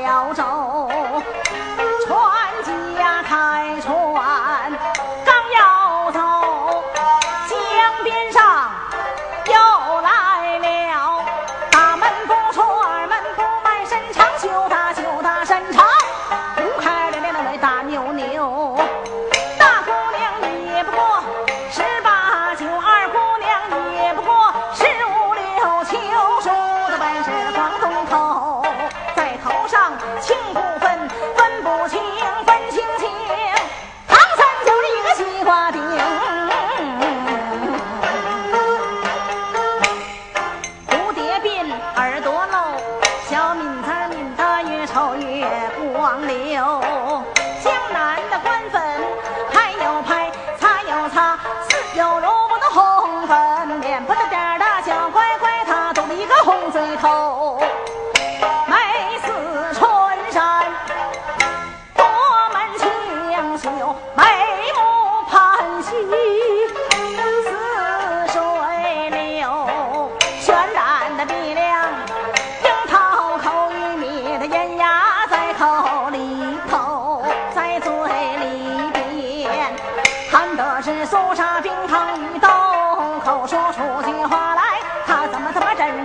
了小哦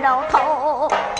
他妈真肉头？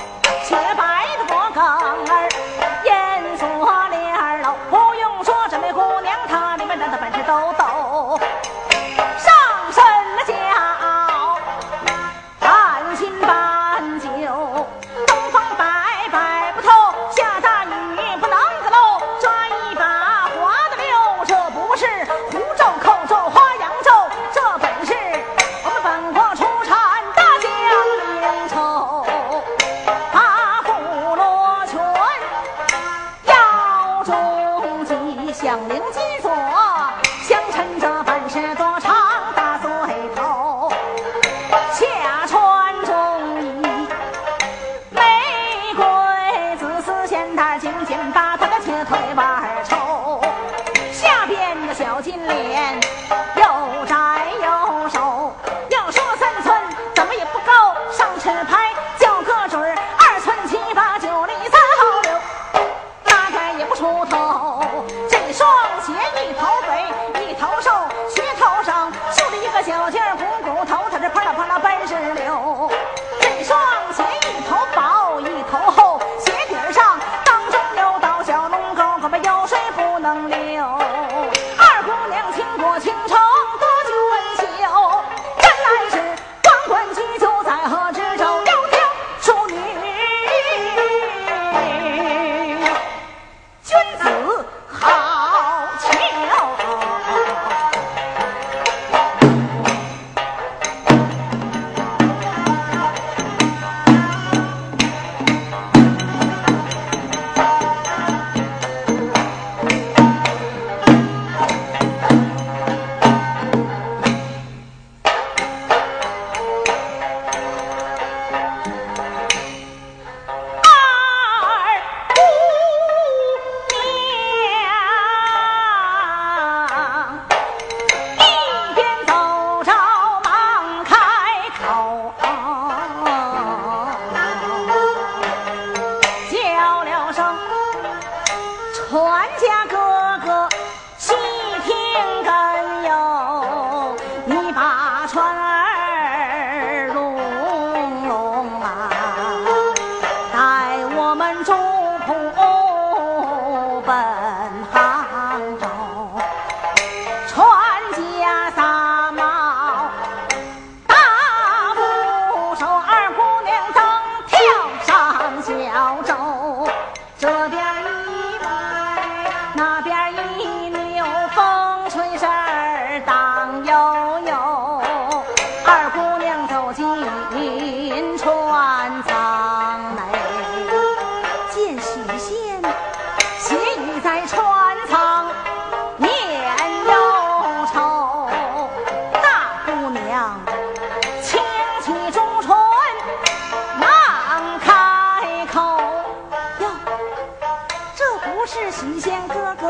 见哥哥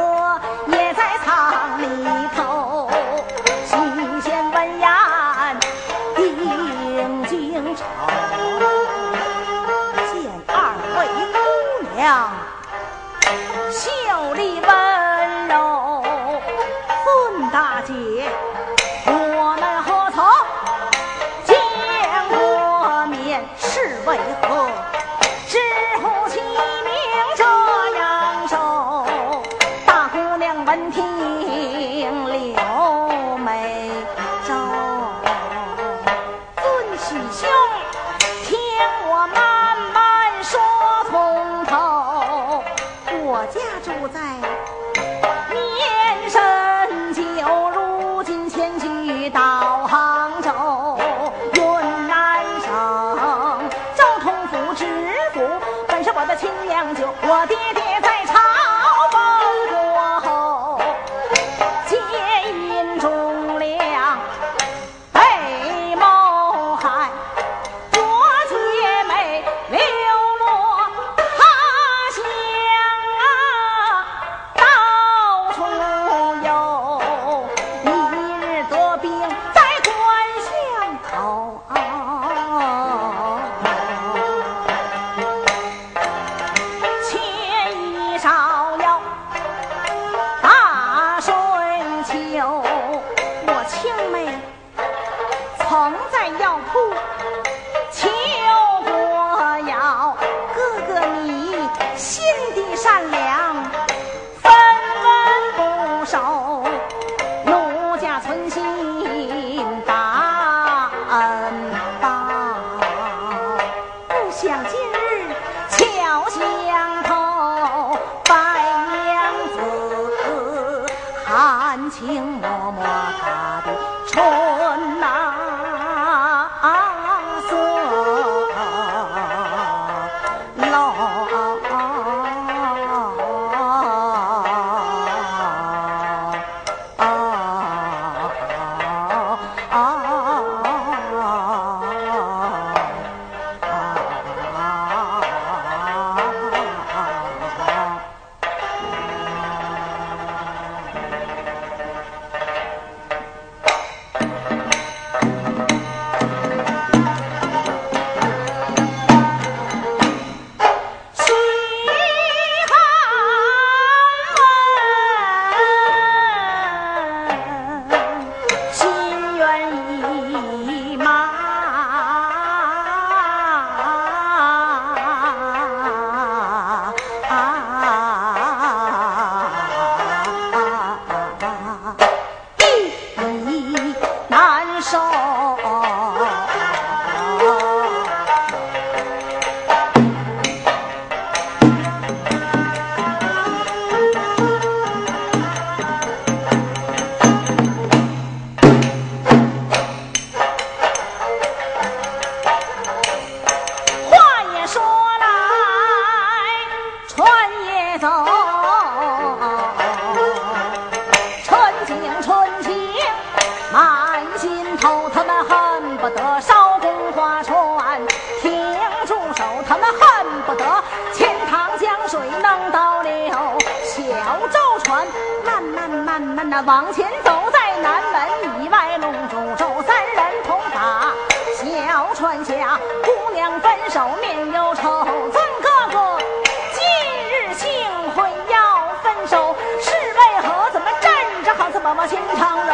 也在舱里头。将就我爹爹在想今日巧行。天堂